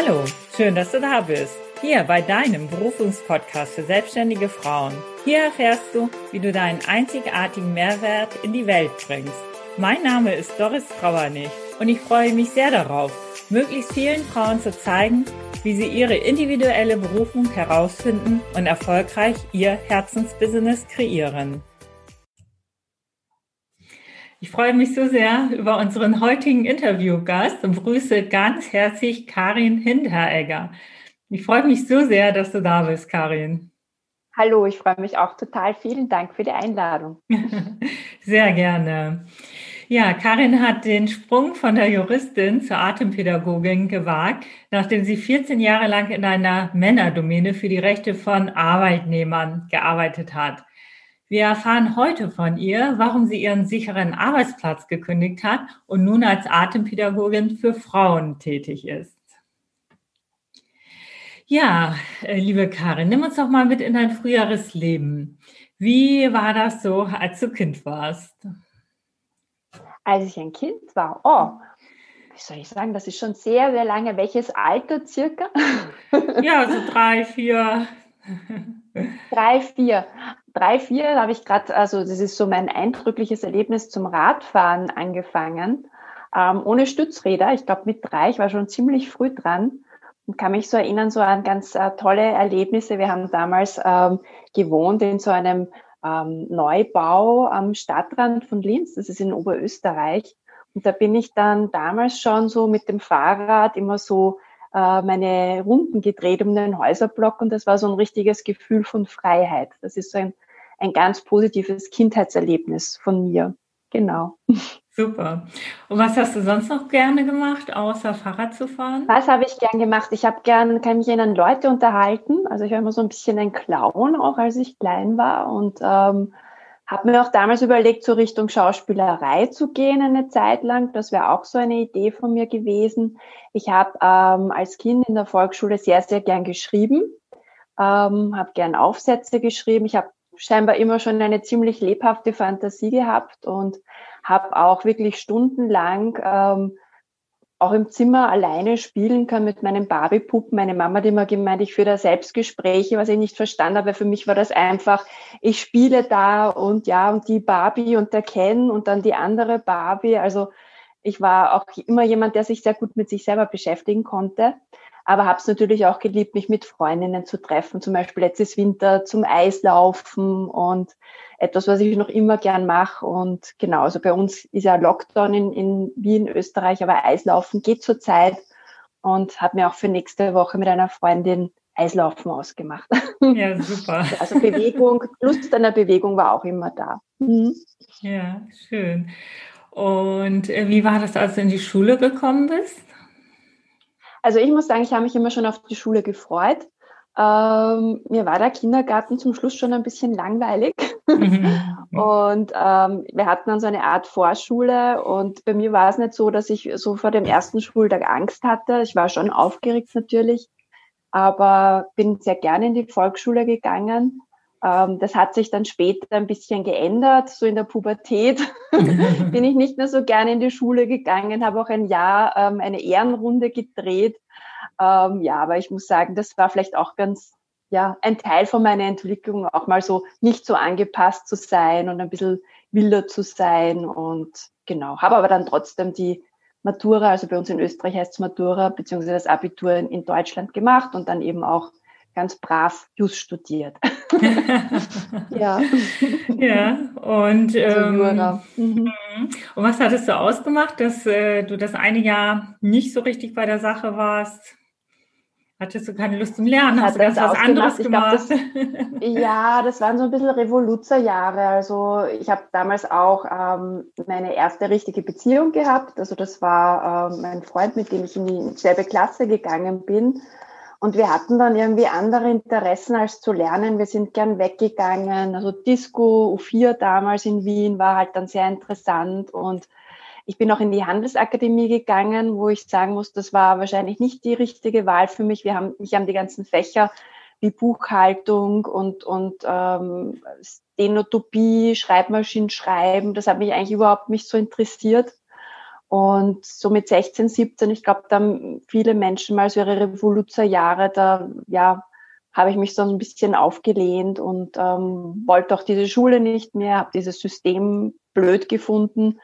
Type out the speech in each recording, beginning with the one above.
Hallo, schön, dass du da bist. Hier bei deinem Berufungspodcast für selbstständige Frauen. Hier erfährst du, wie du deinen einzigartigen Mehrwert in die Welt bringst. Mein Name ist Doris Trauernig und ich freue mich sehr darauf, möglichst vielen Frauen zu zeigen, wie sie ihre individuelle Berufung herausfinden und erfolgreich ihr Herzensbusiness kreieren. Ich freue mich so sehr über unseren heutigen Interviewgast und begrüße ganz herzlich Karin Hinteregger. Ich freue mich so sehr, dass du da bist, Karin. Hallo, ich freue mich auch total. Vielen Dank für die Einladung. Sehr gerne. Ja, Karin hat den Sprung von der Juristin zur Atempädagogin gewagt, nachdem sie 14 Jahre lang in einer Männerdomäne für die Rechte von Arbeitnehmern gearbeitet hat. Wir erfahren heute von ihr, warum sie ihren sicheren Arbeitsplatz gekündigt hat und nun als Atempädagogin für Frauen tätig ist. Ja, äh, liebe Karin, nimm uns doch mal mit in dein früheres Leben. Wie war das so, als du Kind warst? Als ich ein Kind war, oh, wie soll ich sagen, das ist schon sehr, sehr lange. Welches Alter circa? Ja, so drei, vier. Drei, vier drei, vier habe ich gerade, also das ist so mein eindrückliches Erlebnis zum Radfahren angefangen, ähm, ohne Stützräder. Ich glaube mit drei, ich war schon ziemlich früh dran und kann mich so erinnern so an ganz äh, tolle Erlebnisse. Wir haben damals ähm, gewohnt in so einem ähm, Neubau am Stadtrand von Linz, das ist in Oberösterreich. Und da bin ich dann damals schon so mit dem Fahrrad immer so äh, meine Runden gedreht um den Häuserblock und das war so ein richtiges Gefühl von Freiheit. Das ist so ein ein ganz positives Kindheitserlebnis von mir. Genau. Super. Und was hast du sonst noch gerne gemacht, außer Fahrrad zu fahren? Was habe ich gern gemacht? Ich habe gern, kann mich erinnern, Leute unterhalten. Also ich war immer so ein bisschen ein Clown, auch als ich klein war. Und ähm, habe mir auch damals überlegt, so Richtung Schauspielerei zu gehen eine Zeit lang. Das wäre auch so eine Idee von mir gewesen. Ich habe ähm, als Kind in der Volksschule sehr, sehr gern geschrieben. Ähm, habe gern Aufsätze geschrieben. Ich habe scheinbar immer schon eine ziemlich lebhafte Fantasie gehabt und habe auch wirklich stundenlang ähm, auch im Zimmer alleine spielen können mit meinen Barbie-Puppen. Meine Mama hat immer gemeint, ich führe da Selbstgespräche, was ich nicht verstanden habe. Für mich war das einfach, ich spiele da und ja, und die Barbie und der Ken und dann die andere Barbie. Also ich war auch immer jemand, der sich sehr gut mit sich selber beschäftigen konnte aber habe es natürlich auch geliebt, mich mit Freundinnen zu treffen, zum Beispiel letztes Winter zum Eislaufen und etwas, was ich noch immer gern mache. Und genau, also bei uns ist ja Lockdown in, in Wien, Österreich, aber Eislaufen geht zurzeit und habe mir auch für nächste Woche mit einer Freundin Eislaufen ausgemacht. Ja, super. Also Bewegung, Lust an der Bewegung war auch immer da. Mhm. Ja, schön. Und äh, wie war das, als du in die Schule gekommen bist? Also ich muss sagen, ich habe mich immer schon auf die Schule gefreut. Ähm, mir war der Kindergarten zum Schluss schon ein bisschen langweilig. Mhm. und ähm, wir hatten dann so eine Art Vorschule und bei mir war es nicht so, dass ich so vor dem ersten Schultag Angst hatte. Ich war schon aufgeregt natürlich, aber bin sehr gerne in die Volksschule gegangen das hat sich dann später ein bisschen geändert. So in der Pubertät bin ich nicht mehr so gerne in die Schule gegangen, habe auch ein Jahr ähm, eine Ehrenrunde gedreht. Ähm, ja, aber ich muss sagen, das war vielleicht auch ganz, ja, ein Teil von meiner Entwicklung, auch mal so nicht so angepasst zu sein und ein bisschen wilder zu sein. Und genau, habe aber dann trotzdem die Matura, also bei uns in Österreich heißt es Matura, beziehungsweise das Abitur in, in Deutschland gemacht und dann eben auch ganz brav Jus studiert. ja. Ja, und, ähm, mhm. mhm. und was hattest du ausgemacht, dass äh, du das eine Jahr nicht so richtig bei der Sache warst? Hattest du keine Lust zum Lernen? Hast du ganz was anderes gemacht? Glaub, das, ja, das waren so ein bisschen Revoluzerjahre. Also ich habe damals auch ähm, meine erste richtige Beziehung gehabt. Also das war ähm, mein Freund, mit dem ich in dieselbe Klasse gegangen bin. Und wir hatten dann irgendwie andere Interessen als zu lernen. Wir sind gern weggegangen. Also Disco U4 damals in Wien war halt dann sehr interessant. Und ich bin auch in die Handelsakademie gegangen, wo ich sagen muss, das war wahrscheinlich nicht die richtige Wahl für mich. Wir haben, mich haben die ganzen Fächer wie Buchhaltung und, und ähm, Stenotopie, Schreibmaschinen schreiben, das hat mich eigentlich überhaupt nicht so interessiert. Und so mit 16, 17, ich glaube, da haben viele Menschen mal so ihre Revoluzerjahre, da ja, habe ich mich so ein bisschen aufgelehnt und ähm, wollte auch diese Schule nicht mehr, habe dieses System blöd gefunden,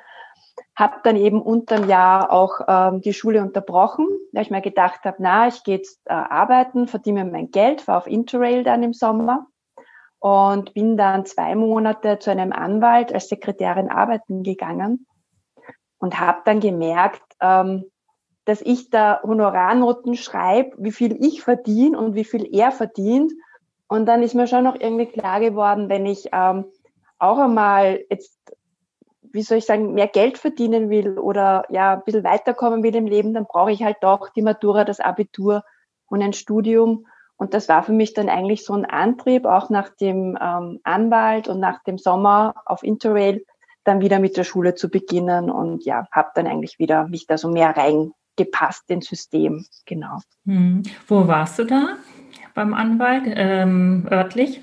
habe dann eben unterm Jahr auch ähm, die Schule unterbrochen, weil ich mir gedacht habe, na, ich gehe jetzt äh, arbeiten, verdiene mein Geld, war auf Interrail dann im Sommer und bin dann zwei Monate zu einem Anwalt als Sekretärin arbeiten gegangen und habe dann gemerkt, ähm, dass ich da Honorarnoten schreibe, wie viel ich verdiene und wie viel er verdient. Und dann ist mir schon noch irgendwie klar geworden, wenn ich ähm, auch einmal jetzt, wie soll ich sagen, mehr Geld verdienen will oder ja, ein bisschen weiterkommen will im Leben, dann brauche ich halt doch die Matura, das Abitur und ein Studium. Und das war für mich dann eigentlich so ein Antrieb, auch nach dem ähm, Anwalt und nach dem Sommer auf Interrail dann wieder mit der Schule zu beginnen und ja, habe dann eigentlich wieder mich da so mehr rein gepasst ins System. Genau. Hm. Wo warst du da beim Anwalt ähm, örtlich?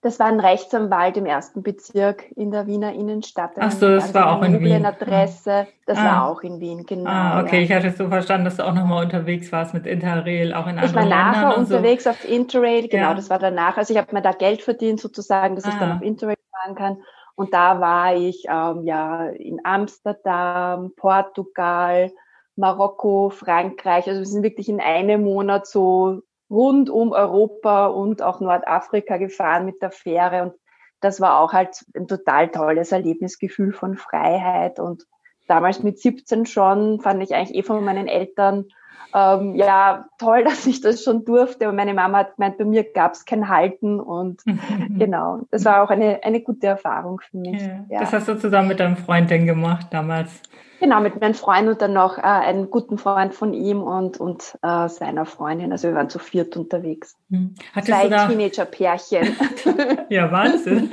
Das war ein Rechtsanwalt im ersten Bezirk in der Wiener Innenstadt. Ach so, das war auch in Wien. Adresse. Das ah. war auch in Wien, genau. Ah, okay. Ja. Ich hatte es so verstanden, dass du auch nochmal unterwegs warst mit Interrail, auch in anderen Ländern. Ich war nachher unterwegs so. auf Interrail, genau, ja. das war danach. Also ich habe mir da Geld verdient sozusagen, dass ah. ich dann auf Interrail fahren kann. Und da war ich ähm, ja in Amsterdam, Portugal, Marokko, Frankreich. Also wir sind wirklich in einem Monat so rund um Europa und auch Nordafrika gefahren mit der Fähre. Und das war auch halt ein total tolles Erlebnisgefühl von Freiheit. Und damals mit 17 schon fand ich eigentlich eh von meinen Eltern ähm, ja, toll, dass ich das schon durfte. Aber meine Mama hat gemeint, bei mir gab es kein Halten und genau, das war auch eine, eine gute Erfahrung für mich. Ja, ja. Das hast du zusammen mit deinem Freund denn gemacht damals? Genau, mit meinem Freund und dann noch äh, einen guten Freund von ihm und, und äh, seiner Freundin. Also wir waren zu viert unterwegs. Hm. Hattest Zwei Teenager-Pärchen. ja, Wahnsinn.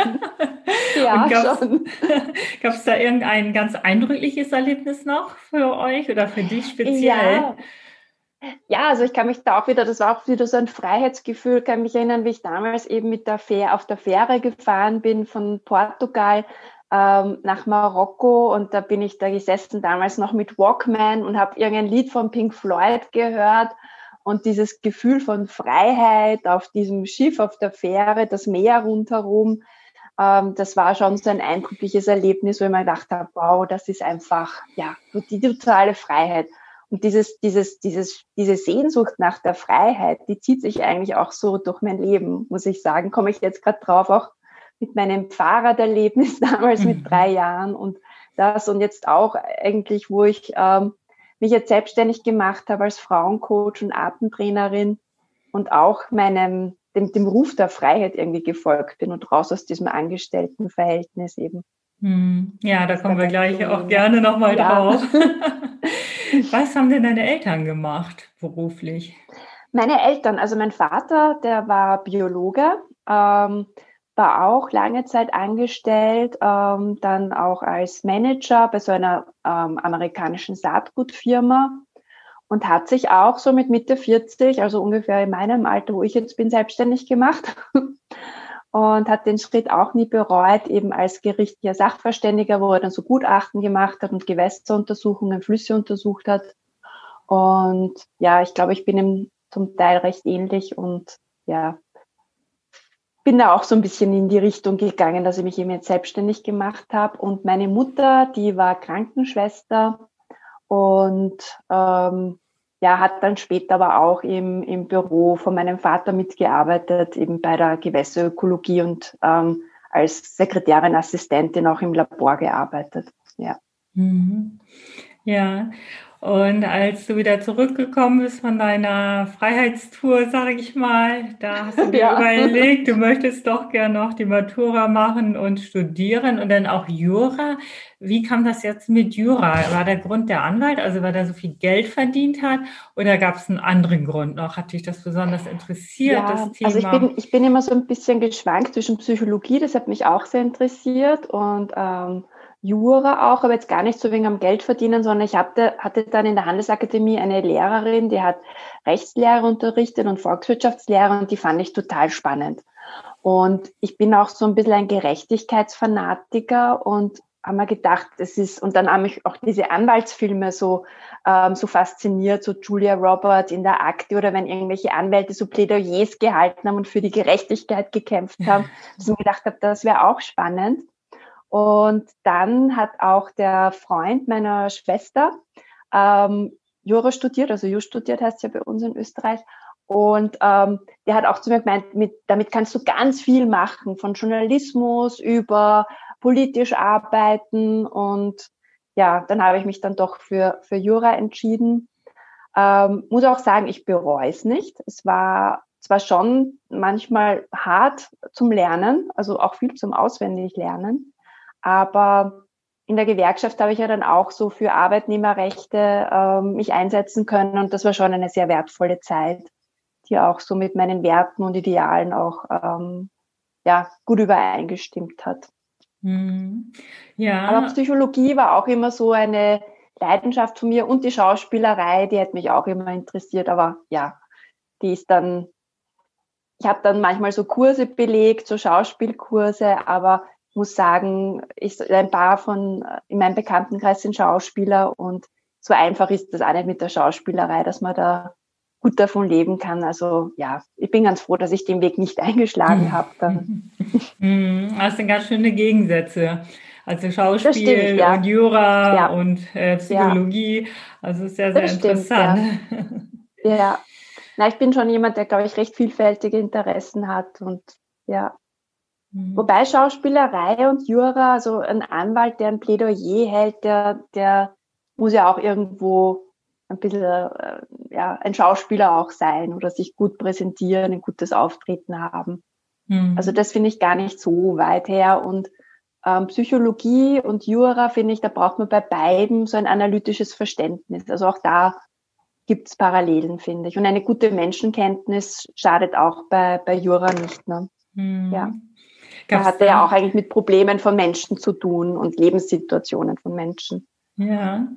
ja. Gab es da irgendein ganz eindrückliches Erlebnis noch für euch oder für dich speziell? Ja. Ja, also ich kann mich da auch wieder, das war auch wieder so ein Freiheitsgefühl, kann mich erinnern, wie ich damals eben mit der Fähre, auf der Fähre gefahren bin von Portugal ähm, nach Marokko und da bin ich da gesessen, damals noch mit Walkman und habe irgendein Lied von Pink Floyd gehört und dieses Gefühl von Freiheit auf diesem Schiff, auf der Fähre, das Meer rundherum, ähm, das war schon so ein eindrückliches Erlebnis, wo ich mir gedacht habe, wow, das ist einfach, ja, die totale Freiheit. Und dieses, dieses, dieses, diese Sehnsucht nach der Freiheit, die zieht sich eigentlich auch so durch mein Leben, muss ich sagen. Komme ich jetzt gerade drauf, auch mit meinem Fahrraderlebnis damals mit mhm. drei Jahren und das und jetzt auch eigentlich, wo ich ähm, mich jetzt selbstständig gemacht habe als Frauencoach und Atemtrainerin und auch meinem dem, dem Ruf der Freiheit irgendwie gefolgt bin und raus aus diesem Angestelltenverhältnis eben. Hm. Ja, da kommen wir gleich auch gerne nochmal ja. drauf. Was haben denn deine Eltern gemacht beruflich? Meine Eltern, also mein Vater, der war Biologe, ähm, war auch lange Zeit angestellt, ähm, dann auch als Manager bei so einer ähm, amerikanischen Saatgutfirma und hat sich auch so mit Mitte 40, also ungefähr in meinem Alter, wo ich jetzt bin, selbstständig gemacht und hat den Schritt auch nie bereut, eben als gerichtlicher Sachverständiger, wo er dann so Gutachten gemacht hat und Gewässeruntersuchungen, Flüsse untersucht hat. Und ja, ich glaube, ich bin ihm zum Teil recht ähnlich und ja, bin da auch so ein bisschen in die Richtung gegangen, dass ich mich eben jetzt selbstständig gemacht habe. Und meine Mutter, die war Krankenschwester und ähm, ja, hat dann später aber auch im, im Büro von meinem Vater mitgearbeitet, eben bei der Gewässerökologie und ähm, als Sekretärin, Assistentin auch im Labor gearbeitet. Ja. Mhm. Ja, und als du wieder zurückgekommen bist von deiner Freiheitstour, sage ich mal, da hast du dir ja. überlegt, du möchtest doch gern noch die Matura machen und studieren und dann auch Jura. Wie kam das jetzt mit Jura? War der Grund der Anwalt, also weil er so viel Geld verdient hat, oder gab es einen anderen Grund noch? Hat dich das besonders interessiert, ja, das Thema? Also ich bin, ich bin immer so ein bisschen geschwankt zwischen Psychologie, das hat mich auch sehr interessiert, und ähm, Jura auch, aber jetzt gar nicht so wegen am Geld verdienen, sondern ich hatte, hatte dann in der Handelsakademie eine Lehrerin, die hat Rechtslehre unterrichtet und Volkswirtschaftslehre und die fand ich total spannend. Und ich bin auch so ein bisschen ein Gerechtigkeitsfanatiker und haben wir gedacht, es ist, und dann haben mich auch diese Anwaltsfilme so, ähm, so fasziniert, so Julia Roberts in der Akte oder wenn irgendwelche Anwälte so Plädoyers gehalten haben und für die Gerechtigkeit gekämpft haben, dass ich mir gedacht habe, das wäre auch spannend. Und dann hat auch der Freund meiner Schwester ähm, Jura studiert, also Jus studiert heißt ja bei uns in Österreich. Und ähm, der hat auch zu mir gemeint, mit, damit kannst du ganz viel machen, von Journalismus über politisch arbeiten. Und ja, dann habe ich mich dann doch für, für Jura entschieden. Ähm, muss auch sagen, ich bereue es nicht. Es war zwar schon manchmal hart zum Lernen, also auch viel zum Auswendiglernen, aber in der Gewerkschaft habe ich ja dann auch so für Arbeitnehmerrechte ähm, mich einsetzen können und das war schon eine sehr wertvolle Zeit, die auch so mit meinen Werten und Idealen auch ähm, ja, gut übereingestimmt hat. Mhm. Ja. Aber Psychologie war auch immer so eine Leidenschaft von mir und die Schauspielerei, die hat mich auch immer interessiert, aber ja, die ist dann, ich habe dann manchmal so Kurse belegt, so Schauspielkurse, aber muss sagen, ich, ein paar von in meinem Bekanntenkreis sind Schauspieler und so einfach ist das auch nicht mit der Schauspielerei, dass man da gut davon leben kann. Also ja, ich bin ganz froh, dass ich den Weg nicht eingeschlagen habe. Dann. Hm, das sind ganz schöne Gegensätze. Also Schauspiel stimmt, ja. und Jura ja. und äh, Psychologie. Ja. Also sehr, sehr das interessant. Stimmt, ja. Na, ich bin schon jemand, der, glaube ich, recht vielfältige Interessen hat und ja, Mhm. Wobei Schauspielerei und Jura, also ein Anwalt, der ein Plädoyer hält, der, der muss ja auch irgendwo ein bisschen äh, ja, ein Schauspieler auch sein oder sich gut präsentieren, ein gutes Auftreten haben. Mhm. Also das finde ich gar nicht so weit her. Und ähm, Psychologie und Jura, finde ich, da braucht man bei beiden so ein analytisches Verständnis. Also auch da gibt es Parallelen, finde ich. Und eine gute Menschenkenntnis schadet auch bei, bei Jura nicht. Ne? Mhm. Ja. Da hat er ja auch eigentlich mit Problemen von Menschen zu tun und Lebenssituationen von Menschen. Ja.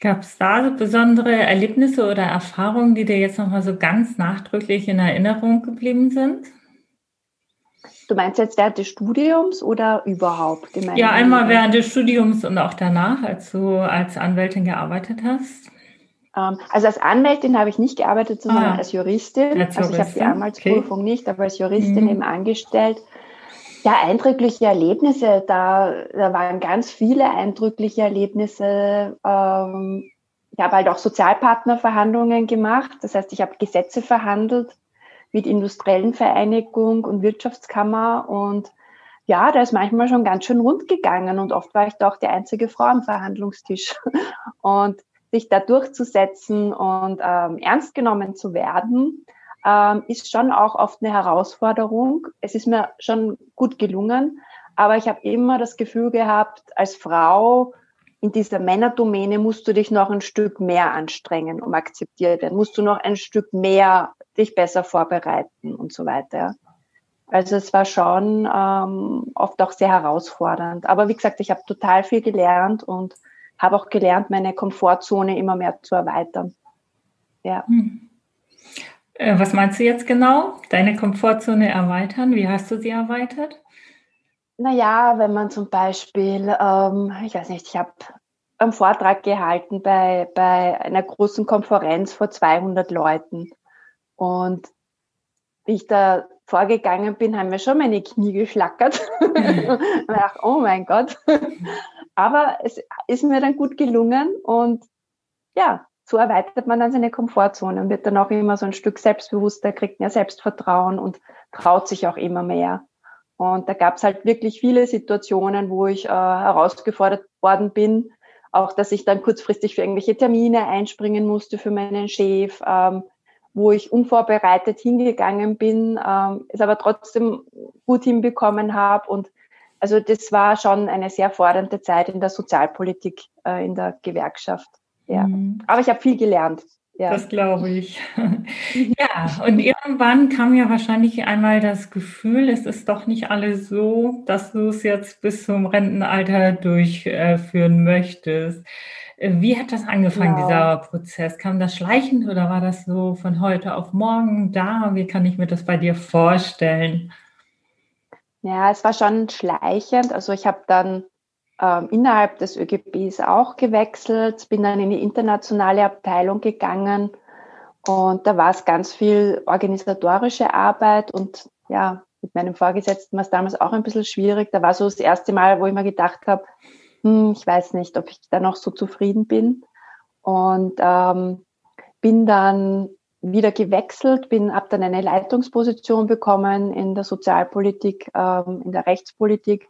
Gab es da so besondere Erlebnisse oder Erfahrungen, die dir jetzt nochmal so ganz nachdrücklich in Erinnerung geblieben sind? Du meinst jetzt während des Studiums oder überhaupt? Ja, einmal während des Studiums und auch danach, als du als Anwältin gearbeitet hast. Ähm, also als Anwältin habe ich nicht gearbeitet, sondern ah, als Juristin. Als also ich habe die Anwaltsprüfung okay. nicht, aber als Juristin mhm. eben angestellt. Ja, eindrückliche Erlebnisse. Da, da waren ganz viele eindrückliche Erlebnisse. Ähm, ich habe halt auch Sozialpartnerverhandlungen gemacht. Das heißt, ich habe Gesetze verhandelt mit industriellen Vereinigung und Wirtschaftskammer. Und ja, da ist manchmal schon ganz schön rund gegangen. Und oft war ich da auch die einzige Frau am Verhandlungstisch. Und sich da durchzusetzen und ähm, ernst genommen zu werden, ähm, ist schon auch oft eine Herausforderung. Es ist mir schon gut gelungen, aber ich habe immer das Gefühl gehabt, als Frau in dieser Männerdomäne musst du dich noch ein Stück mehr anstrengen, um akzeptiert werden. Musst du noch ein Stück mehr dich besser vorbereiten und so weiter. Also es war schon ähm, oft auch sehr herausfordernd. Aber wie gesagt, ich habe total viel gelernt und habe auch gelernt, meine Komfortzone immer mehr zu erweitern. Ja. Hm. Äh, was meinst du jetzt genau? Deine Komfortzone erweitern? Wie hast du sie erweitert? Naja, wenn man zum Beispiel, ähm, ich weiß nicht, ich habe einen Vortrag gehalten bei, bei einer großen Konferenz vor 200 Leuten. Und wie ich da vorgegangen bin, haben mir schon meine Knie geschlackert. Ich dachte, oh mein Gott. Aber es ist mir dann gut gelungen und ja, so erweitert man dann seine Komfortzone und wird dann auch immer so ein Stück selbstbewusster, kriegt mehr Selbstvertrauen und traut sich auch immer mehr. Und da gab es halt wirklich viele Situationen, wo ich äh, herausgefordert worden bin, auch dass ich dann kurzfristig für irgendwelche Termine einspringen musste für meinen Chef, ähm, wo ich unvorbereitet hingegangen bin, ähm, es aber trotzdem gut hinbekommen habe. Und also das war schon eine sehr fordernde Zeit in der Sozialpolitik, äh, in der Gewerkschaft. Ja. Mhm. Aber ich habe viel gelernt. Ja. Das glaube ich. ja, und irgendwann kam ja wahrscheinlich einmal das Gefühl, es ist doch nicht alles so, dass du es jetzt bis zum Rentenalter durchführen möchtest. Wie hat das angefangen, genau. dieser Prozess? Kam das schleichend oder war das so von heute auf morgen da? Wie kann ich mir das bei dir vorstellen? Ja, es war schon schleichend. Also ich habe dann ähm, innerhalb des ÖGBs auch gewechselt, bin dann in die internationale Abteilung gegangen und da war es ganz viel organisatorische Arbeit und ja, mit meinem Vorgesetzten war es damals auch ein bisschen schwierig. Da war so das erste Mal, wo ich mir gedacht habe, hm, ich weiß nicht, ob ich da noch so zufrieden bin. Und ähm, bin dann wieder gewechselt, bin ab dann eine Leitungsposition bekommen in der Sozialpolitik, ähm, in der Rechtspolitik,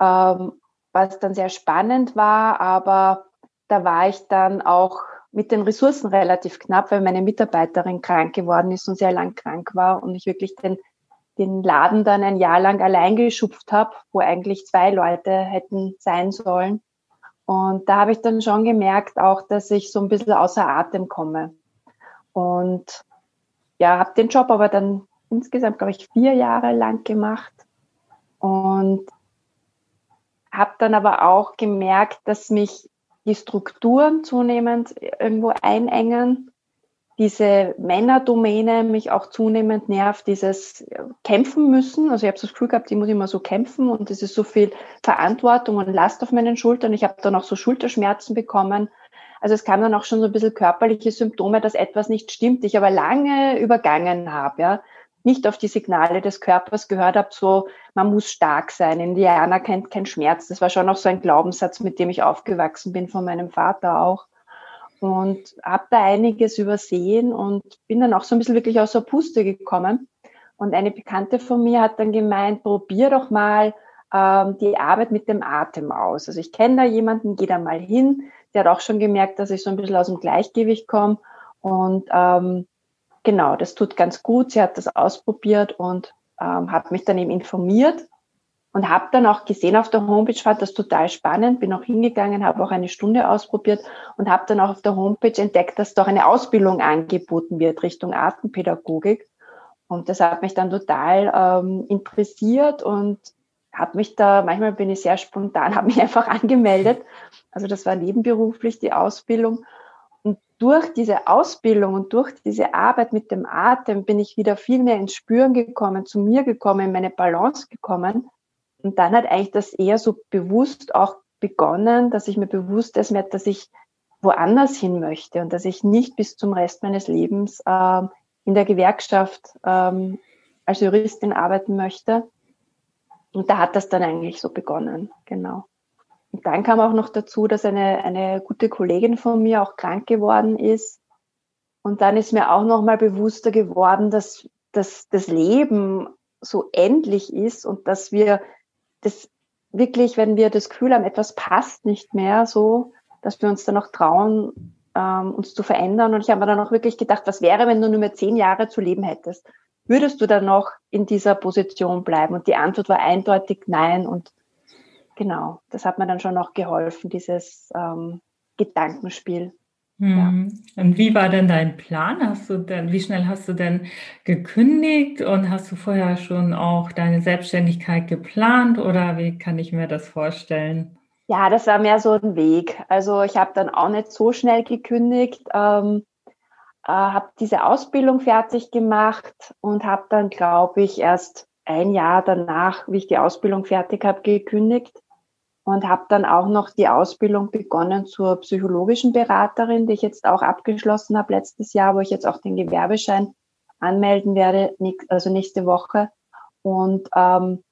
ähm, was dann sehr spannend war, aber da war ich dann auch mit den Ressourcen relativ knapp, weil meine Mitarbeiterin krank geworden ist und sehr lang krank war und ich wirklich den, den Laden dann ein Jahr lang allein geschupft habe, wo eigentlich zwei Leute hätten sein sollen. Und da habe ich dann schon gemerkt auch, dass ich so ein bisschen außer Atem komme. Und ja, habe den Job aber dann insgesamt, glaube ich, vier Jahre lang gemacht und habe dann aber auch gemerkt, dass mich die Strukturen zunehmend irgendwo einengen, diese Männerdomäne mich auch zunehmend nervt, dieses Kämpfen müssen. Also ich habe das Gefühl gehabt, ich muss immer so kämpfen und es ist so viel Verantwortung und Last auf meinen Schultern. Ich habe dann auch so Schulterschmerzen bekommen. Also es kam dann auch schon so ein bisschen körperliche Symptome, dass etwas nicht stimmt, ich aber lange übergangen habe. Ja nicht auf die Signale des Körpers gehört habe, so man muss stark sein. Indianer kennt keinen Schmerz. Das war schon auch so ein Glaubenssatz, mit dem ich aufgewachsen bin von meinem Vater auch. Und habe da einiges übersehen und bin dann auch so ein bisschen wirklich aus der Puste gekommen. Und eine Bekannte von mir hat dann gemeint, probier doch mal ähm, die Arbeit mit dem Atem aus. Also ich kenne da jemanden, geh da mal hin. Der hat auch schon gemerkt, dass ich so ein bisschen aus dem Gleichgewicht komme. Und ähm, genau, das tut ganz gut. Sie hat das ausprobiert und ähm, hat mich dann eben informiert und habe dann auch gesehen auf der Homepage, fand das total spannend, bin auch hingegangen, habe auch eine Stunde ausprobiert und habe dann auch auf der Homepage entdeckt, dass doch eine Ausbildung angeboten wird Richtung Artenpädagogik. Und das hat mich dann total ähm, interessiert und habe mich da, manchmal bin ich sehr spontan, habe mich einfach angemeldet. Also das war nebenberuflich die Ausbildung durch diese Ausbildung und durch diese Arbeit mit dem Atem bin ich wieder viel mehr ins Spüren gekommen, zu mir gekommen, in meine Balance gekommen. Und dann hat eigentlich das eher so bewusst auch begonnen, dass ich mir bewusst ist, dass ich woanders hin möchte und dass ich nicht bis zum Rest meines Lebens äh, in der Gewerkschaft ähm, als Juristin arbeiten möchte. Und da hat das dann eigentlich so begonnen, genau. Und dann kam auch noch dazu, dass eine, eine gute Kollegin von mir auch krank geworden ist. Und dann ist mir auch noch mal bewusster geworden, dass, dass das Leben so endlich ist und dass wir das wirklich, wenn wir das Gefühl haben, etwas passt nicht mehr so, dass wir uns dann auch trauen, ähm, uns zu verändern. Und ich habe mir dann auch wirklich gedacht, was wäre, wenn du nur mehr zehn Jahre zu leben hättest? Würdest du dann noch in dieser Position bleiben? Und die Antwort war eindeutig nein. Und genau, das hat mir dann schon noch geholfen, dieses ähm, Gedankenspiel. Hm. Ja. Und wie war denn dein Plan? Hast du denn, wie schnell hast du denn gekündigt und hast du vorher schon auch deine Selbstständigkeit geplant oder wie kann ich mir das vorstellen? Ja, das war mehr so ein Weg. Also ich habe dann auch nicht so schnell gekündigt, ähm, äh, habe diese Ausbildung fertig gemacht und habe dann, glaube ich, erst ein Jahr danach, wie ich die Ausbildung fertig habe, gekündigt und habe dann auch noch die Ausbildung begonnen zur psychologischen Beraterin, die ich jetzt auch abgeschlossen habe letztes Jahr, wo ich jetzt auch den Gewerbeschein anmelden werde, also nächste Woche. Und ähm,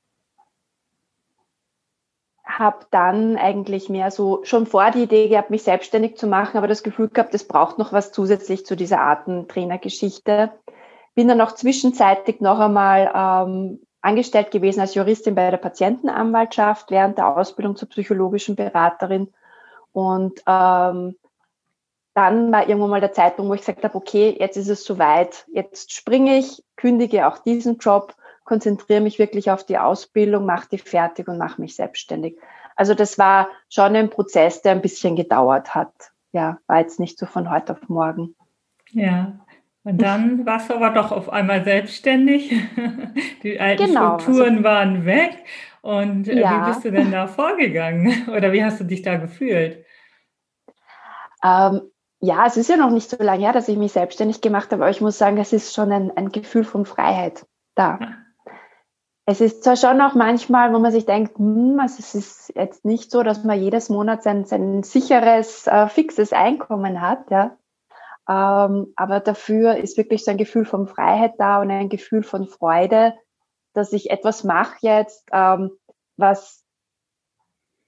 habe dann eigentlich mehr so schon vor die Idee gehabt, mich selbstständig zu machen, aber das Gefühl gehabt, es braucht noch was zusätzlich zu dieser Artentrainergeschichte. Bin dann auch zwischenzeitlich noch einmal ähm, angestellt gewesen als Juristin bei der Patientenanwaltschaft während der Ausbildung zur psychologischen Beraterin. Und ähm, dann war irgendwann mal der Zeitpunkt, wo ich gesagt habe, okay, jetzt ist es soweit, jetzt springe ich, kündige auch diesen Job, konzentriere mich wirklich auf die Ausbildung, mache die fertig und mache mich selbstständig. Also das war schon ein Prozess, der ein bisschen gedauert hat. Ja, war jetzt nicht so von heute auf morgen. Ja, und dann warst du aber doch auf einmal selbstständig. Die alten genau, Strukturen also, waren weg. Und äh, ja. wie bist du denn da vorgegangen? Oder wie hast du dich da gefühlt? Ähm, ja, es ist ja noch nicht so lange her, dass ich mich selbstständig gemacht habe, aber ich muss sagen, es ist schon ein, ein Gefühl von Freiheit da. es ist zwar schon auch manchmal, wo man sich denkt, hm, also es ist jetzt nicht so, dass man jedes Monat sein, sein sicheres, äh, fixes Einkommen hat, ja. Ähm, aber dafür ist wirklich so ein Gefühl von Freiheit da und ein Gefühl von Freude, dass ich etwas mache jetzt, ähm, was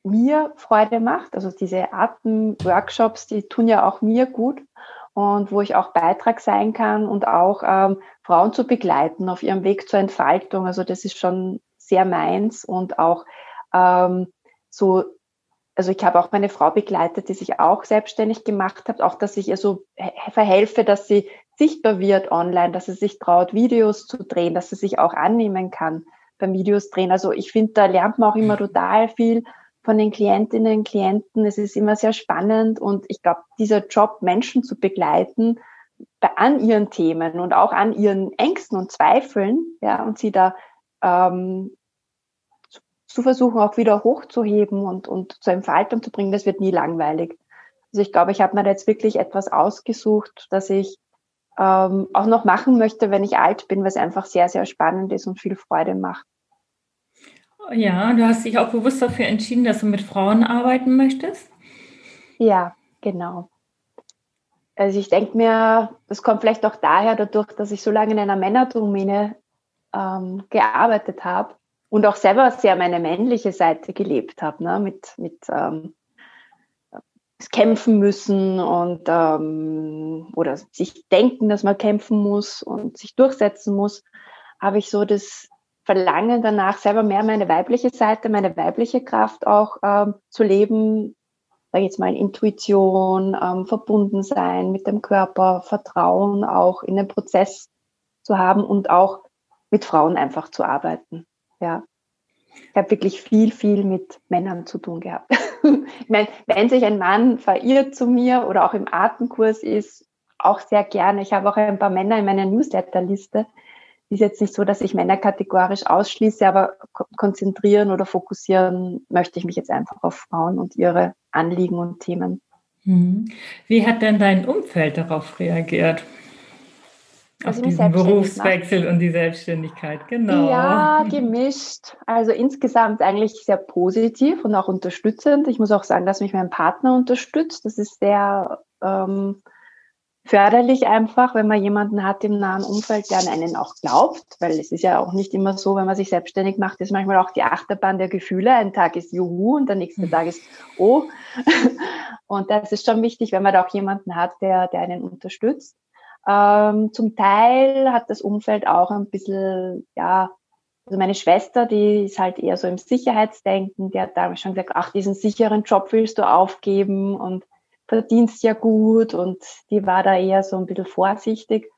mir Freude macht. Also diese Atemworkshops, die tun ja auch mir gut und wo ich auch Beitrag sein kann und auch ähm, Frauen zu begleiten auf ihrem Weg zur Entfaltung. Also das ist schon sehr meins und auch ähm, so, also ich habe auch meine Frau begleitet, die sich auch selbstständig gemacht hat, auch dass ich ihr so verhelfe, dass sie sichtbar wird online, dass sie sich traut, Videos zu drehen, dass sie sich auch annehmen kann beim Videos drehen. Also ich finde, da lernt man auch immer total viel von den Klientinnen und Klienten. Es ist immer sehr spannend und ich glaube, dieser Job, Menschen zu begleiten, an ihren Themen und auch an ihren Ängsten und Zweifeln, ja, und sie da ähm, zu versuchen, auch wieder hochzuheben und, und zur Entfaltung zu bringen, das wird nie langweilig. Also ich glaube, ich habe mir da jetzt wirklich etwas ausgesucht, das ich ähm, auch noch machen möchte, wenn ich alt bin, was einfach sehr, sehr spannend ist und viel Freude macht. Ja, du hast dich auch bewusst dafür entschieden, dass du mit Frauen arbeiten möchtest? Ja, genau. Also ich denke mir, das kommt vielleicht auch daher, dadurch, dass ich so lange in einer Männerdomäne ähm, gearbeitet habe und auch selber sehr meine männliche Seite gelebt habe, ne? mit, mit ähm, kämpfen müssen und ähm, oder sich denken, dass man kämpfen muss und sich durchsetzen muss, habe ich so das Verlangen danach, selber mehr meine weibliche Seite, meine weibliche Kraft auch ähm, zu leben, sage jetzt mal Intuition, ähm, verbunden sein mit dem Körper, Vertrauen auch in den Prozess zu haben und auch mit Frauen einfach zu arbeiten. Ja. Ich habe wirklich viel, viel mit Männern zu tun gehabt. ich meine, wenn sich ein Mann verirrt zu mir oder auch im Atemkurs ist, auch sehr gerne. Ich habe auch ein paar Männer in meiner Newsletterliste, ist jetzt nicht so, dass ich Männer kategorisch ausschließe, aber konzentrieren oder fokussieren möchte ich mich jetzt einfach auf Frauen und ihre Anliegen und Themen. Mhm. Wie hat denn dein Umfeld darauf reagiert? Also auf diesen Berufswechsel macht. und die Selbstständigkeit, genau. Ja, gemischt. Also insgesamt eigentlich sehr positiv und auch unterstützend. Ich muss auch sagen, dass mich mein Partner unterstützt. Das ist sehr ähm, förderlich einfach, wenn man jemanden hat im nahen Umfeld, der an einen auch glaubt, weil es ist ja auch nicht immer so, wenn man sich selbstständig macht, ist manchmal auch die Achterbahn der Gefühle. Ein Tag ist Juhu und der nächste mhm. Tag ist Oh. Und das ist schon wichtig, wenn man da auch jemanden hat, der, der einen unterstützt. Ähm, zum Teil hat das Umfeld auch ein bisschen, ja, also meine Schwester, die ist halt eher so im Sicherheitsdenken, die hat damals schon gesagt, ach, diesen sicheren Job willst du aufgeben und verdienst ja gut und die war da eher so ein bisschen vorsichtig,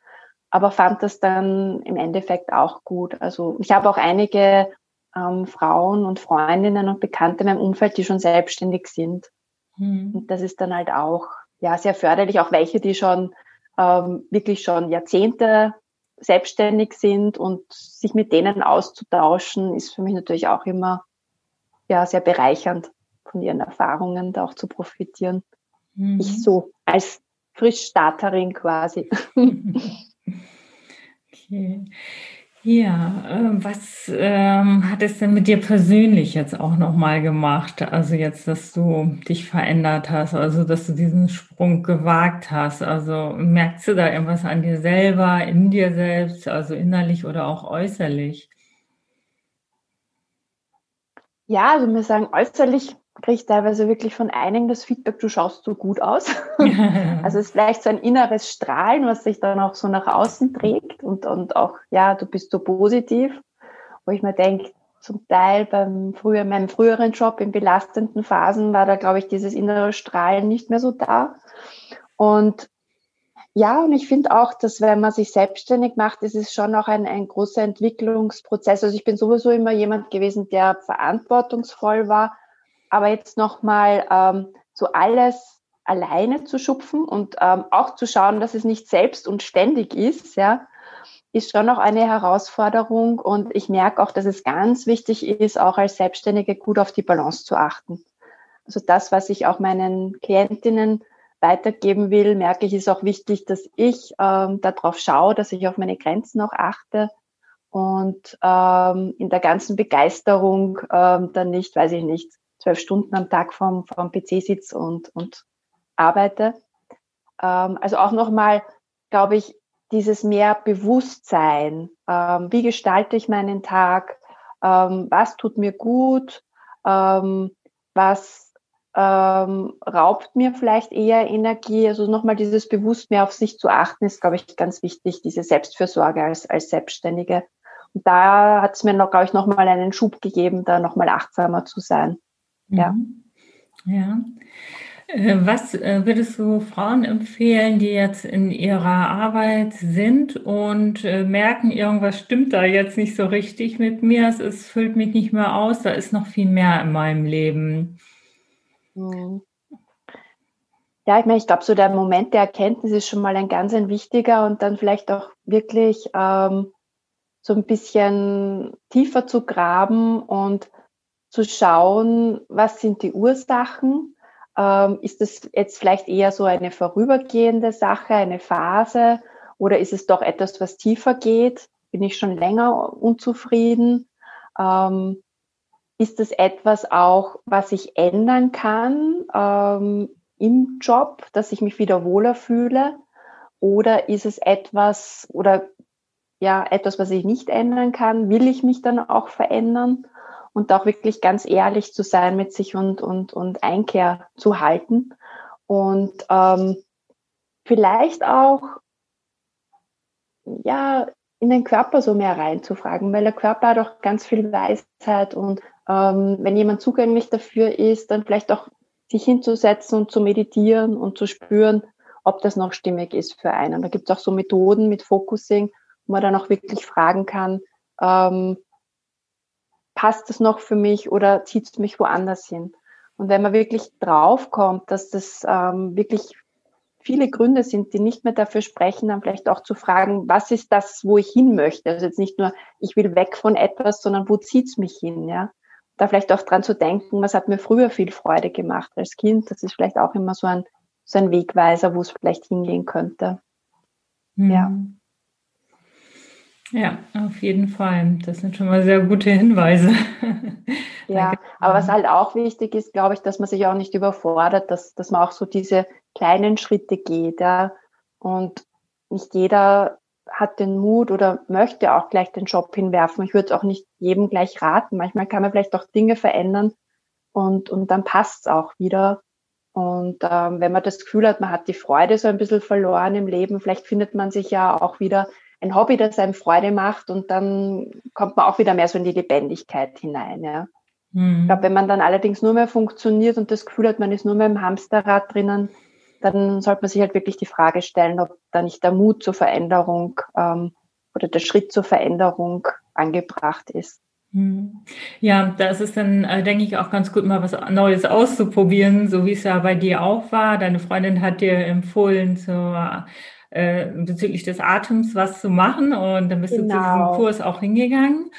aber fand das dann im Endeffekt auch gut. Also ich habe auch einige ähm, Frauen und Freundinnen und Bekannte in meinem Umfeld, die schon selbstständig sind. Mhm. Und das ist dann halt auch ja sehr förderlich, auch welche, die schon ähm, wirklich schon Jahrzehnte selbstständig sind und sich mit denen auszutauschen, ist für mich natürlich auch immer ja sehr bereichernd, von ihren Erfahrungen da auch zu profitieren. Mhm. Ich so als Frischstarterin quasi. okay. Ja, äh, was ähm, hat es denn mit dir persönlich jetzt auch nochmal gemacht? Also jetzt, dass du dich verändert hast, also dass du diesen Sprung gewagt hast. Also merkst du da irgendwas an dir selber, in dir selbst, also innerlich oder auch äußerlich? Ja, also wir sagen äußerlich kriege ich teilweise wirklich von einigen das Feedback, du schaust so gut aus. also es ist vielleicht so ein inneres Strahlen, was sich dann auch so nach außen trägt und, und auch, ja, du bist so positiv, wo ich mir denke, zum Teil beim früher, meinem früheren Job in belastenden Phasen war da, glaube ich, dieses innere Strahlen nicht mehr so da. Und ja, und ich finde auch, dass wenn man sich selbstständig macht, ist es schon auch ein, ein großer Entwicklungsprozess. Also ich bin sowieso immer jemand gewesen, der verantwortungsvoll war, aber jetzt nochmal ähm, so alles alleine zu schupfen und ähm, auch zu schauen, dass es nicht selbst und ständig ist, ja, ist schon noch eine Herausforderung. Und ich merke auch, dass es ganz wichtig ist, auch als Selbstständige gut auf die Balance zu achten. Also das, was ich auch meinen Klientinnen weitergeben will, merke ich, ist auch wichtig, dass ich ähm, darauf schaue, dass ich auf meine Grenzen auch achte und ähm, in der ganzen Begeisterung ähm, dann nicht, weiß ich nicht, zwölf Stunden am Tag vorm, vorm PC sitze und, und arbeite. Ähm, also auch nochmal, glaube ich, dieses mehr Bewusstsein. Ähm, wie gestalte ich meinen Tag? Ähm, was tut mir gut? Ähm, was ähm, raubt mir vielleicht eher Energie? Also nochmal dieses Bewusst mehr auf sich zu achten, ist, glaube ich, ganz wichtig, diese Selbstfürsorge als, als Selbstständige. Und da hat es mir glaube ich, nochmal einen Schub gegeben, da nochmal achtsamer zu sein. Ja. Mhm. Ja. Äh, was äh, würdest du Frauen empfehlen, die jetzt in ihrer Arbeit sind und äh, merken, irgendwas stimmt da jetzt nicht so richtig mit mir, es ist, füllt mich nicht mehr aus, da ist noch viel mehr in meinem Leben? Mhm. Ja, ich meine, ich glaube, so der Moment der Erkenntnis ist schon mal ein ganz ein wichtiger und dann vielleicht auch wirklich ähm, so ein bisschen tiefer zu graben und zu schauen, was sind die Ursachen? Ähm, ist es jetzt vielleicht eher so eine vorübergehende Sache, eine Phase? Oder ist es doch etwas, was tiefer geht? Bin ich schon länger unzufrieden? Ähm, ist es etwas auch, was ich ändern kann ähm, im Job, dass ich mich wieder wohler fühle? Oder ist es etwas oder ja, etwas, was ich nicht ändern kann? Will ich mich dann auch verändern? Und auch wirklich ganz ehrlich zu sein mit sich und, und, und Einkehr zu halten. Und ähm, vielleicht auch ja, in den Körper so mehr reinzufragen, weil der Körper hat auch ganz viel Weisheit und ähm, wenn jemand zugänglich dafür ist, dann vielleicht auch sich hinzusetzen und zu meditieren und zu spüren, ob das noch stimmig ist für einen. Da gibt es auch so Methoden mit Focusing, wo man dann auch wirklich fragen kann, ähm, passt es noch für mich oder zieht es mich woanders hin? Und wenn man wirklich draufkommt, dass das ähm, wirklich viele Gründe sind, die nicht mehr dafür sprechen, dann vielleicht auch zu fragen, was ist das, wo ich hin möchte? Also jetzt nicht nur, ich will weg von etwas, sondern wo zieht es mich hin? Ja, da vielleicht auch dran zu denken, was hat mir früher viel Freude gemacht als Kind? Das ist vielleicht auch immer so ein, so ein Wegweiser, wo es vielleicht hingehen könnte. Mhm. Ja. Ja, auf jeden Fall. Das sind schon mal sehr gute Hinweise. Ja, aber was halt auch wichtig ist, glaube ich, dass man sich auch nicht überfordert, dass, dass man auch so diese kleinen Schritte geht. Ja. Und nicht jeder hat den Mut oder möchte auch gleich den Job hinwerfen. Ich würde es auch nicht jedem gleich raten. Manchmal kann man vielleicht auch Dinge verändern und, und dann passt es auch wieder. Und ähm, wenn man das Gefühl hat, man hat die Freude so ein bisschen verloren im Leben, vielleicht findet man sich ja auch wieder ein Hobby, das einem Freude macht und dann kommt man auch wieder mehr so in die Lebendigkeit hinein. Ja. Mhm. Ich glaube, wenn man dann allerdings nur mehr funktioniert und das Gefühl hat, man ist nur mehr im Hamsterrad drinnen, dann sollte man sich halt wirklich die Frage stellen, ob da nicht der Mut zur Veränderung ähm, oder der Schritt zur Veränderung angebracht ist. Mhm. Ja, da ist es dann, äh, denke ich, auch ganz gut, mal was Neues auszuprobieren, so wie es ja bei dir auch war. Deine Freundin hat dir empfohlen, zur äh, bezüglich des Atems was zu machen und dann bist genau. du zu diesem genau. Kurs auch hingegangen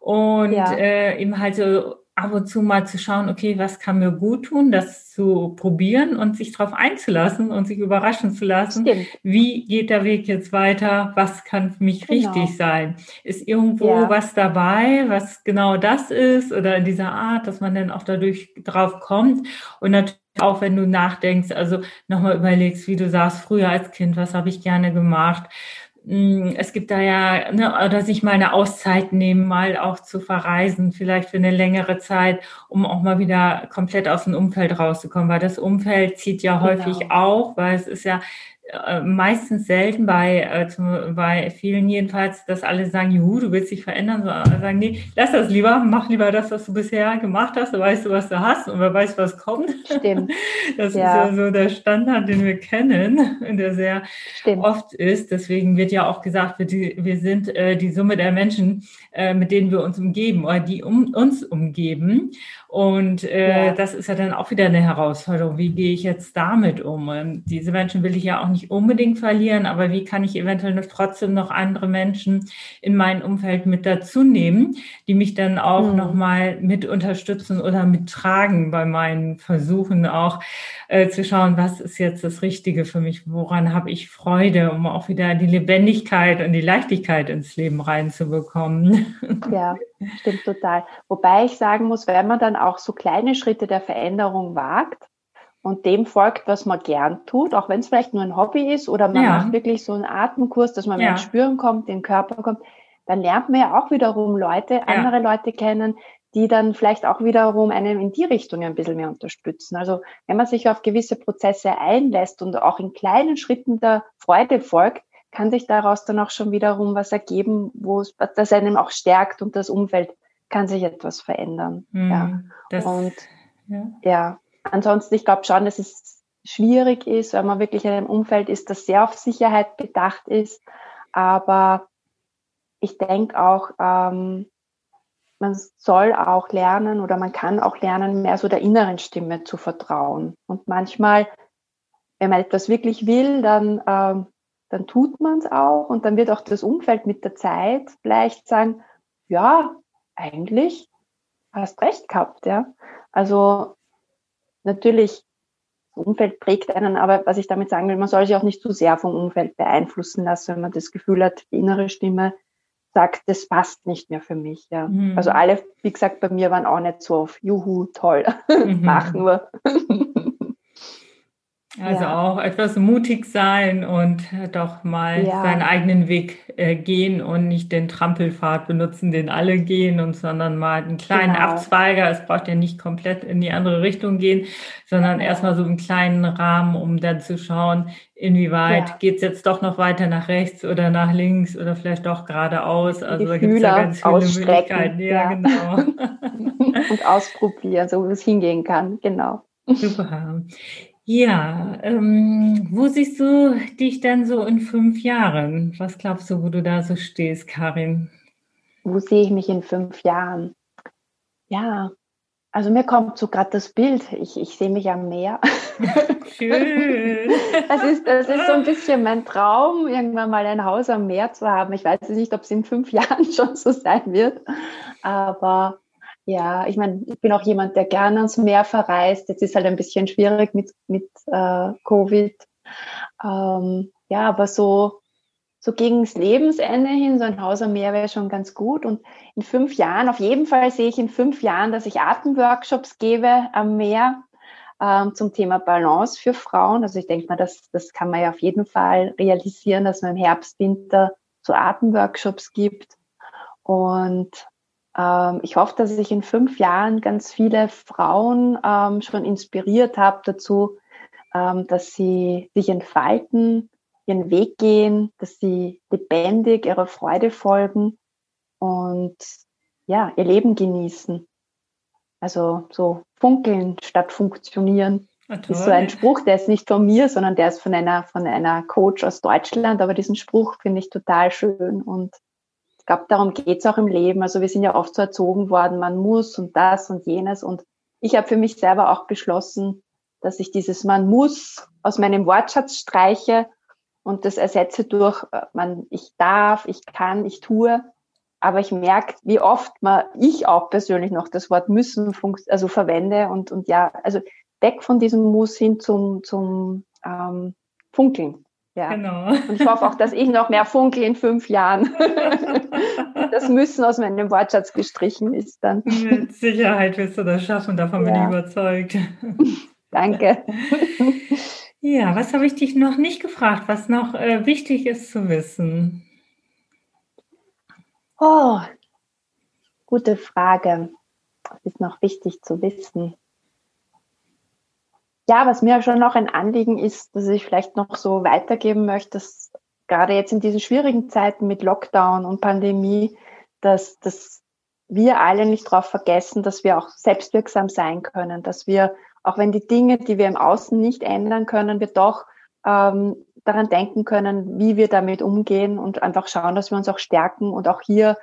und ja. äh, eben halt so ab und zu mal zu schauen, okay, was kann mir gut tun, das zu probieren und sich darauf einzulassen und sich überraschen zu lassen. Stimmt. Wie geht der Weg jetzt weiter? Was kann für mich genau. richtig sein? Ist irgendwo ja. was dabei, was genau das ist oder in dieser Art, dass man dann auch dadurch drauf kommt und natürlich auch wenn du nachdenkst, also nochmal überlegst, wie du sagst, früher als Kind, was habe ich gerne gemacht. Mm, es gibt da ja, ne, oder sich mal eine Auszeit nehmen, mal auch zu verreisen, vielleicht für eine längere Zeit, um auch mal wieder komplett aus dem Umfeld rauszukommen, weil das Umfeld zieht ja häufig genau. auch, weil es ist ja äh, meistens selten bei, äh, zum, bei vielen jedenfalls, dass alle sagen, juhu, du willst dich verändern, sondern sagen, nee, lass das lieber, mach lieber das, was du bisher gemacht hast, du weißt du, was du hast und wer weiß, was kommt. Stimmt. Das ja. ist ja so der Standard, den wir kennen, der sehr Stimmt. oft ist. Deswegen wird ja auch gesagt, wir, die, wir sind äh, die Summe der Menschen, äh, mit denen wir uns umgeben oder die um, uns umgeben. Und äh, ja. das ist ja dann auch wieder eine Herausforderung. Wie gehe ich jetzt damit um? Und diese Menschen will ich ja auch nicht unbedingt verlieren, aber wie kann ich eventuell noch trotzdem noch andere Menschen in mein Umfeld mit dazu nehmen, die mich dann auch mhm. nochmal mit unterstützen oder mittragen bei meinen Versuchen auch äh, zu schauen, was ist jetzt das Richtige für mich, woran habe ich Freude, um auch wieder die Lebendigkeit und die Leichtigkeit ins Leben reinzubekommen. Ja, stimmt total. Wobei ich sagen muss, wenn man dann auch so kleine Schritte der Veränderung wagt, und dem folgt, was man gern tut, auch wenn es vielleicht nur ein Hobby ist oder man ja. macht wirklich so einen Atemkurs, dass man ja. ins Spüren kommt, den Körper kommt, dann lernt man ja auch wiederum Leute, ja. andere Leute kennen, die dann vielleicht auch wiederum einem in die Richtung ein bisschen mehr unterstützen. Also wenn man sich auf gewisse Prozesse einlässt und auch in kleinen Schritten der Freude folgt, kann sich daraus dann auch schon wiederum was ergeben, wo es, das einem auch stärkt und das Umfeld kann sich etwas verändern. Mhm, ja. Das, und ja. ja, ansonsten, ich glaube schon, dass es schwierig ist, wenn man wirklich in einem Umfeld ist, das sehr auf Sicherheit bedacht ist. Aber ich denke auch, ähm, man soll auch lernen oder man kann auch lernen, mehr so der inneren Stimme zu vertrauen. Und manchmal, wenn man etwas wirklich will, dann, ähm, dann tut man es auch und dann wird auch das Umfeld mit der Zeit vielleicht sagen, ja, eigentlich hast recht gehabt, ja. Also natürlich, das Umfeld prägt einen, aber was ich damit sagen will, man soll sich auch nicht zu sehr vom Umfeld beeinflussen lassen, wenn man das Gefühl hat, die innere Stimme sagt, das passt nicht mehr für mich. Ja. Mhm. Also alle, wie gesagt, bei mir waren auch nicht so auf Juhu, toll, mhm. machen wir. Also ja. auch etwas mutig sein und doch mal ja. seinen eigenen Weg äh, gehen und nicht den Trampelpfad benutzen, den alle gehen, und sondern mal einen kleinen genau. Abzweiger. Es braucht ja nicht komplett in die andere Richtung gehen, sondern genau. erstmal so einen kleinen Rahmen, um dann zu schauen, inwieweit ja. geht es jetzt doch noch weiter nach rechts oder nach links oder vielleicht doch geradeaus. Also da gibt es ja ganz viele Möglichkeiten. Ja, ja. genau. und ausprobieren, so wie es hingehen kann, genau. Super. Ja, ähm, wo siehst du dich denn so in fünf Jahren? Was glaubst du, wo du da so stehst, Karin? Wo sehe ich mich in fünf Jahren? Ja, also mir kommt so gerade das Bild. Ich, ich sehe mich am Meer. Schön. Das ist, das ist so ein bisschen mein Traum, irgendwann mal ein Haus am Meer zu haben. Ich weiß nicht, ob es in fünf Jahren schon so sein wird, aber ja, ich meine, ich bin auch jemand, der gerne ans Meer verreist. Jetzt ist halt ein bisschen schwierig mit, mit äh, Covid. Ähm, ja, aber so, so gegen das Lebensende hin, so ein Haus am Meer wäre schon ganz gut. Und in fünf Jahren, auf jeden Fall sehe ich in fünf Jahren, dass ich Atemworkshops gebe am Meer ähm, zum Thema Balance für Frauen. Also ich denke mal, das, das kann man ja auf jeden Fall realisieren, dass man im Herbst, Winter so Atemworkshops gibt. Und ich hoffe, dass ich in fünf Jahren ganz viele Frauen ähm, schon inspiriert habe dazu, ähm, dass sie sich entfalten, ihren Weg gehen, dass sie lebendig ihrer Freude folgen und ja, ihr Leben genießen. Also so funkeln statt funktionionieren. Ah, ist so ein Spruch, der ist nicht von mir, sondern der ist von einer, von einer Coach aus Deutschland. Aber diesen Spruch finde ich total schön und glaube, darum geht es auch im Leben. Also wir sind ja oft so erzogen worden, man muss und das und jenes. Und ich habe für mich selber auch beschlossen, dass ich dieses man muss aus meinem Wortschatz streiche und das ersetze durch äh, man, ich darf, ich kann, ich tue. Aber ich merke, wie oft man, ich auch persönlich noch das Wort müssen also verwende und, und ja, also weg von diesem Muss hin zum, zum ähm, Funkeln. Ja. Genau. Und ich hoffe auch, dass ich noch mehr funkel in fünf Jahren. das Müssen aus meinem Wortschatz gestrichen ist dann. Mit Sicherheit wirst du das schaffen, davon ja. bin ich überzeugt. Danke. Ja, was habe ich dich noch nicht gefragt, was noch äh, wichtig ist zu wissen? Oh, gute Frage. Was ist noch wichtig zu wissen? Ja, was mir schon noch ein Anliegen ist, dass ich vielleicht noch so weitergeben möchte, dass gerade jetzt in diesen schwierigen Zeiten mit Lockdown und Pandemie, dass, dass wir alle nicht darauf vergessen, dass wir auch selbstwirksam sein können, dass wir, auch wenn die Dinge, die wir im Außen nicht ändern können, wir doch ähm, daran denken können, wie wir damit umgehen und einfach schauen, dass wir uns auch stärken. Und auch hier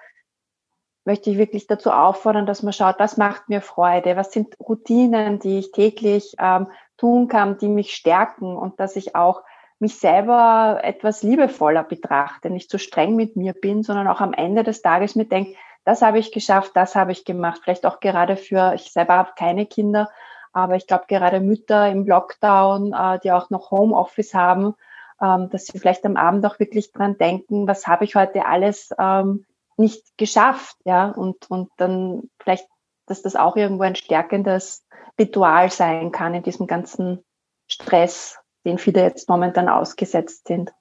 möchte ich wirklich dazu auffordern, dass man schaut, was macht mir Freude, was sind Routinen, die ich täglich ähm, tun kann, die mich stärken und dass ich auch mich selber etwas liebevoller betrachte, nicht so streng mit mir bin, sondern auch am Ende des Tages mir denke, das habe ich geschafft, das habe ich gemacht. Vielleicht auch gerade für, ich selber habe keine Kinder, aber ich glaube gerade Mütter im Lockdown, äh, die auch noch Homeoffice haben, ähm, dass sie vielleicht am Abend auch wirklich dran denken, was habe ich heute alles ähm, nicht geschafft, ja, und, und dann vielleicht, dass das auch irgendwo ein stärkendes Ritual sein kann in diesem ganzen Stress, den viele jetzt momentan ausgesetzt sind.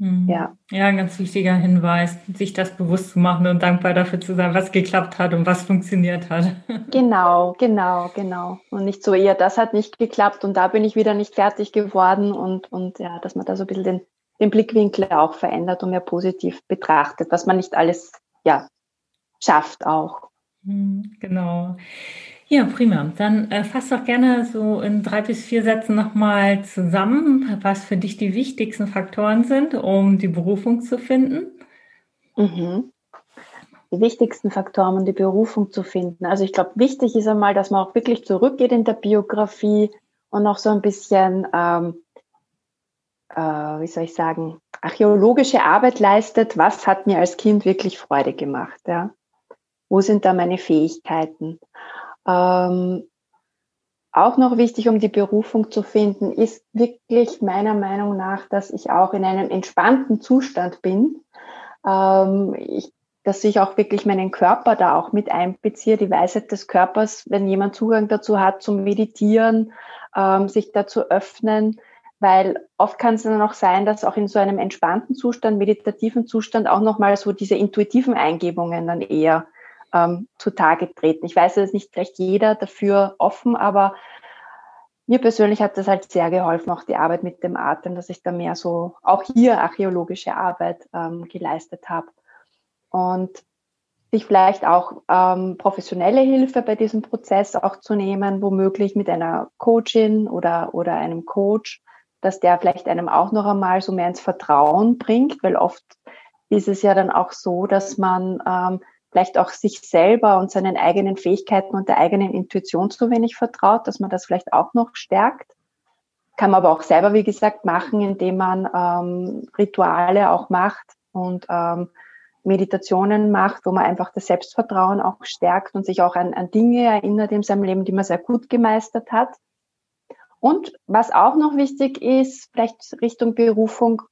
Mhm. Ja. ja, ein ganz wichtiger Hinweis, sich das bewusst zu machen und dankbar dafür zu sein, was geklappt hat und was funktioniert hat. Genau, genau, genau. Und nicht so eher, das hat nicht geklappt und da bin ich wieder nicht fertig geworden und, und ja, dass man da so ein bisschen den, den Blickwinkel auch verändert und mehr positiv betrachtet, was man nicht alles, ja, schafft auch. Mhm, genau. Ja, prima. Dann äh, fass doch gerne so in drei bis vier Sätzen nochmal zusammen, was für dich die wichtigsten Faktoren sind, um die Berufung zu finden. Mhm. Die wichtigsten Faktoren, um die Berufung zu finden. Also ich glaube, wichtig ist einmal, dass man auch wirklich zurückgeht in der Biografie und noch so ein bisschen, ähm, äh, wie soll ich sagen, archäologische Arbeit leistet. Was hat mir als Kind wirklich Freude gemacht? Ja? Wo sind da meine Fähigkeiten? Ähm, auch noch wichtig, um die Berufung zu finden, ist wirklich meiner Meinung nach, dass ich auch in einem entspannten Zustand bin. Ähm, ich, dass ich auch wirklich meinen Körper da auch mit einbeziehe, die Weisheit des Körpers, wenn jemand Zugang dazu hat, zum Meditieren, ähm, sich dazu öffnen, weil oft kann es dann auch sein, dass auch in so einem entspannten Zustand, meditativen Zustand auch nochmal so diese intuitiven Eingebungen dann eher ähm, zutage treten. Ich weiß, es ist nicht recht jeder dafür offen, aber mir persönlich hat das halt sehr geholfen, auch die Arbeit mit dem Atem, dass ich da mehr so auch hier archäologische Arbeit ähm, geleistet habe. Und sich vielleicht auch ähm, professionelle Hilfe bei diesem Prozess auch zu nehmen, womöglich mit einer Coachin oder, oder einem Coach, dass der vielleicht einem auch noch einmal so mehr ins Vertrauen bringt, weil oft ist es ja dann auch so, dass man ähm, vielleicht auch sich selber und seinen eigenen Fähigkeiten und der eigenen Intuition zu wenig vertraut, dass man das vielleicht auch noch stärkt. Kann man aber auch selber, wie gesagt, machen, indem man ähm, Rituale auch macht und ähm, Meditationen macht, wo man einfach das Selbstvertrauen auch stärkt und sich auch an, an Dinge erinnert in seinem Leben, die man sehr gut gemeistert hat. Und was auch noch wichtig ist, vielleicht Richtung Berufung,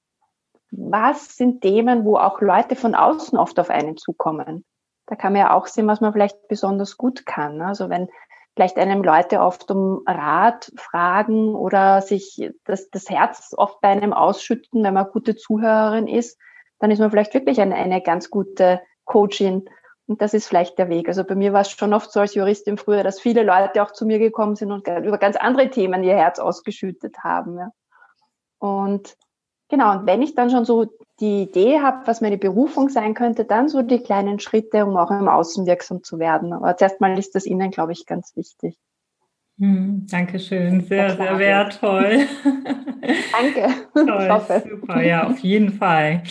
was sind Themen, wo auch Leute von außen oft auf einen zukommen? da kann man ja auch sehen, was man vielleicht besonders gut kann. Also wenn vielleicht einem Leute oft um Rat fragen oder sich das, das Herz oft bei einem ausschütten, wenn man gute Zuhörerin ist, dann ist man vielleicht wirklich eine, eine ganz gute Coachin. Und das ist vielleicht der Weg. Also bei mir war es schon oft so als Juristin früher, dass viele Leute auch zu mir gekommen sind und über ganz andere Themen ihr Herz ausgeschüttet haben. Ja. Und genau, und wenn ich dann schon so die Idee habe, was meine Berufung sein könnte, dann so die kleinen Schritte, um auch im Außen wirksam zu werden. Aber zuerst mal ist das Ihnen, glaube ich, ganz wichtig. Hm, Dankeschön, sehr, sehr wertvoll. Danke. Toll, ich hoffe. Super, ja, auf jeden Fall.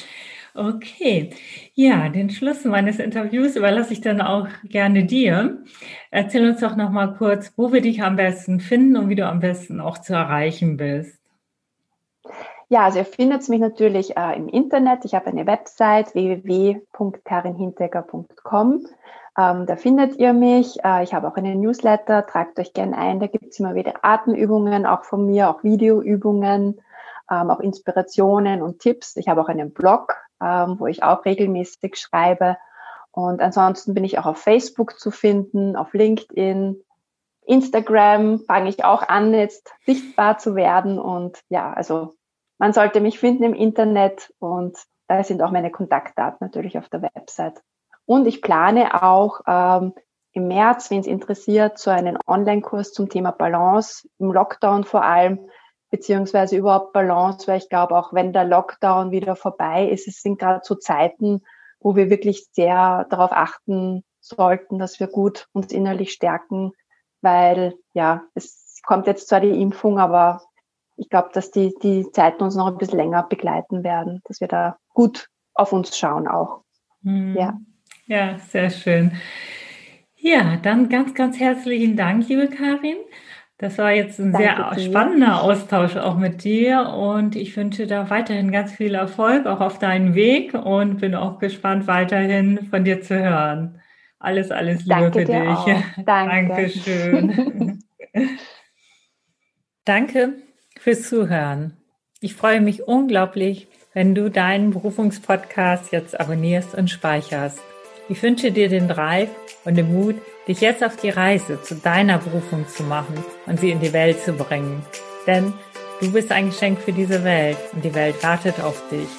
Okay, ja, den Schluss meines Interviews überlasse ich dann auch gerne dir. Erzähl uns doch noch mal kurz, wo wir dich am besten finden und wie du am besten auch zu erreichen bist. Ja, also ihr findet mich natürlich äh, im Internet. Ich habe eine Website www.karinhinteger.com. Ähm, da findet ihr mich. Äh, ich habe auch einen Newsletter. Tragt euch gerne ein. Da gibt es immer wieder Atemübungen, auch von mir, auch Videoübungen, ähm, auch Inspirationen und Tipps. Ich habe auch einen Blog, ähm, wo ich auch regelmäßig schreibe. Und ansonsten bin ich auch auf Facebook zu finden, auf LinkedIn, Instagram fange ich auch an, jetzt sichtbar zu werden. Und ja, also man sollte mich finden im Internet und da sind auch meine Kontaktdaten natürlich auf der Website. Und ich plane auch ähm, im März, wenn es interessiert, so einen Online-Kurs zum Thema Balance, im Lockdown vor allem, beziehungsweise überhaupt Balance, weil ich glaube, auch wenn der Lockdown wieder vorbei ist, es sind gerade so Zeiten, wo wir wirklich sehr darauf achten sollten, dass wir gut uns innerlich stärken, weil ja, es kommt jetzt zwar die Impfung, aber ich glaube, dass die, die Zeiten uns noch ein bisschen länger begleiten werden, dass wir da gut auf uns schauen auch. Mhm. Ja. ja, sehr schön. Ja, dann ganz, ganz herzlichen Dank, liebe Karin. Das war jetzt ein Danke sehr dir. spannender Austausch auch mit dir und ich wünsche da weiterhin ganz viel Erfolg auch auf deinen Weg und bin auch gespannt, weiterhin von dir zu hören. Alles, alles Liebe Danke für dich. Auch. Danke. Dankeschön. Danke fürs Zuhören. Ich freue mich unglaublich, wenn du deinen Berufungspodcast jetzt abonnierst und speicherst. Ich wünsche dir den Drive und den Mut, dich jetzt auf die Reise zu deiner Berufung zu machen und sie in die Welt zu bringen. Denn du bist ein Geschenk für diese Welt und die Welt wartet auf dich.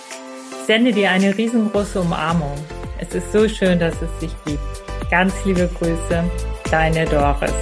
Ich sende dir eine riesengroße Umarmung. Es ist so schön, dass es dich gibt. Ganz liebe Grüße, deine Doris.